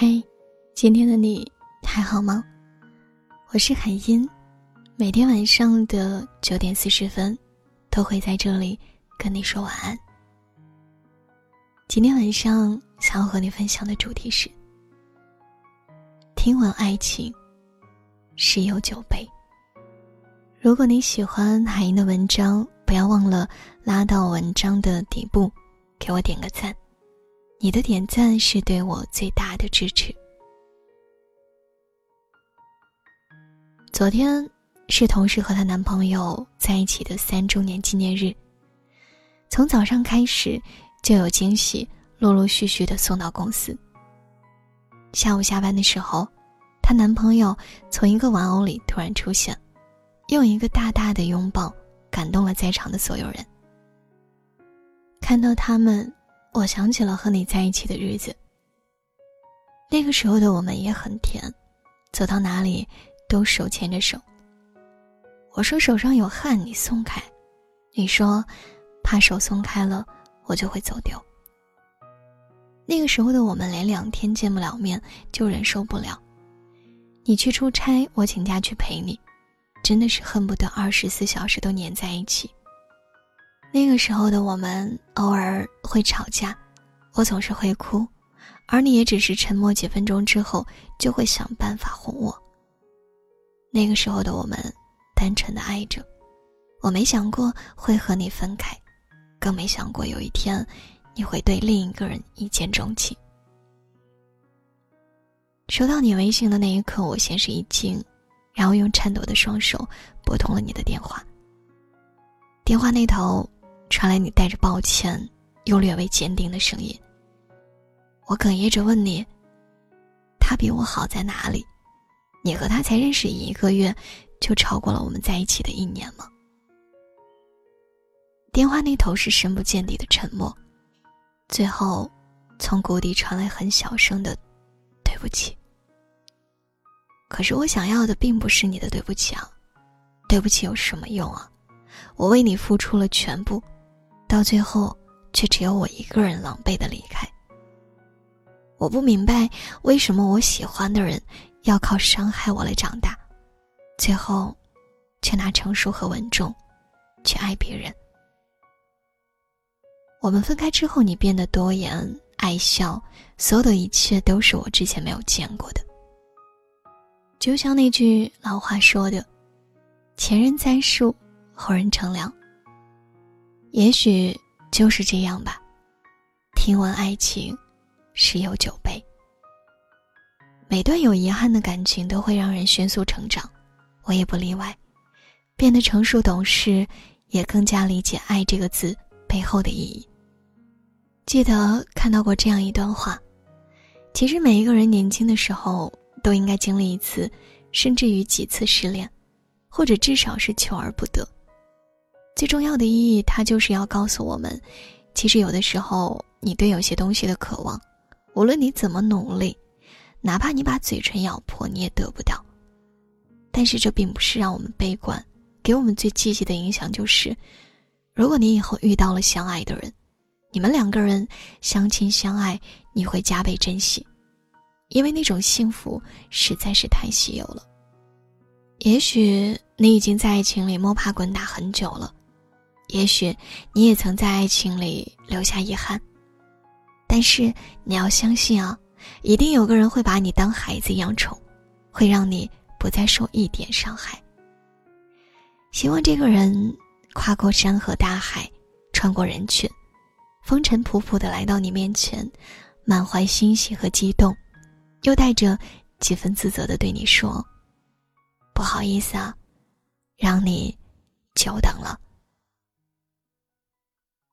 嘿，今天的你还好吗？我是海音，每天晚上的九点四十分，都会在这里跟你说晚安。今天晚上想要和你分享的主题是：听完爱情，十有九悲。如果你喜欢海音的文章，不要忘了拉到文章的底部，给我点个赞。你的点赞是对我最大的支持。昨天是同事和她男朋友在一起的三周年纪念日。从早上开始就有惊喜陆陆续续的送到公司。下午下班的时候，她男朋友从一个玩偶里突然出现，用一个大大的拥抱感动了在场的所有人。看到他们。我想起了和你在一起的日子。那个时候的我们也很甜，走到哪里都手牵着手。我说手上有汗，你松开；你说怕手松开了我就会走丢。那个时候的我们连两天见不了面就忍受不了，你去出差，我请假去陪你，真的是恨不得二十四小时都黏在一起。那个时候的我们偶尔会吵架，我总是会哭，而你也只是沉默几分钟之后就会想办法哄我。那个时候的我们单纯的爱着，我没想过会和你分开，更没想过有一天你会对另一个人一见钟情。收到你微信的那一刻，我先是一惊，然后用颤抖的双手拨通了你的电话。电话那头。传来你带着抱歉又略微坚定的声音。我哽咽着问你：“他比我好在哪里？你和他才认识一个月，就超过了我们在一起的一年吗？”电话那头是深不见底的沉默，最后，从谷底传来很小声的“对不起”。可是我想要的并不是你的对不起啊，对不起有什么用啊？我为你付出了全部。到最后，却只有我一个人狼狈的离开。我不明白为什么我喜欢的人要靠伤害我来长大，最后，却拿成熟和稳重去爱别人。我们分开之后，你变得多言爱笑，所有的一切都是我之前没有见过的。就像那句老话说的：“前人栽树，后人乘凉。”也许就是这样吧。听闻爱情，十有九悲。每段有遗憾的感情都会让人迅速成长，我也不例外，变得成熟懂事，也更加理解“爱”这个字背后的意义。记得看到过这样一段话：其实每一个人年轻的时候都应该经历一次，甚至于几次失恋，或者至少是求而不得。最重要的意义，它就是要告诉我们，其实有的时候，你对有些东西的渴望，无论你怎么努力，哪怕你把嘴唇咬破，你也得不到。但是这并不是让我们悲观，给我们最积极的影响就是，如果你以后遇到了相爱的人，你们两个人相亲相爱，你会加倍珍惜，因为那种幸福实在是太稀有了。也许你已经在爱情里摸爬滚打很久了。也许你也曾在爱情里留下遗憾，但是你要相信啊，一定有个人会把你当孩子一样宠，会让你不再受一点伤害。希望这个人跨过山河大海，穿过人群，风尘仆仆的来到你面前，满怀欣喜和激动，又带着几分自责的对你说：“不好意思啊，让你久等了。”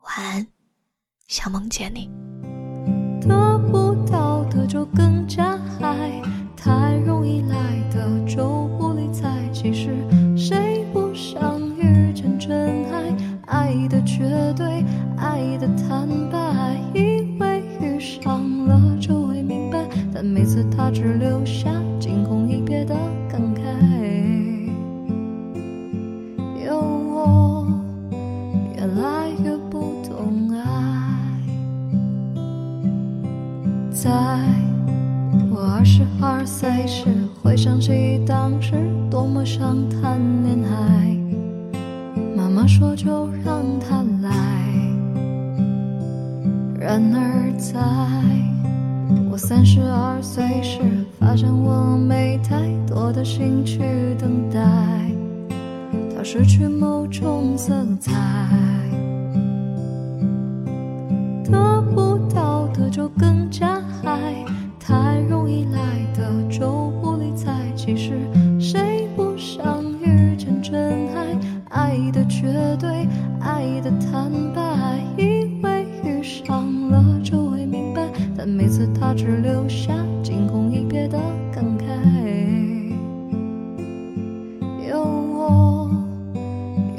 晚安，想梦见你。得不到的就更加爱，太容易来的就不理睬。其实谁不想遇见真爱？爱的绝对，爱的坦二岁时，回想起当时多么想谈恋爱。妈妈说就让他来。然而在我三十二岁时，发现我没太多的兴趣等待，它失去某种色彩。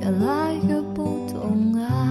越来越不懂爱。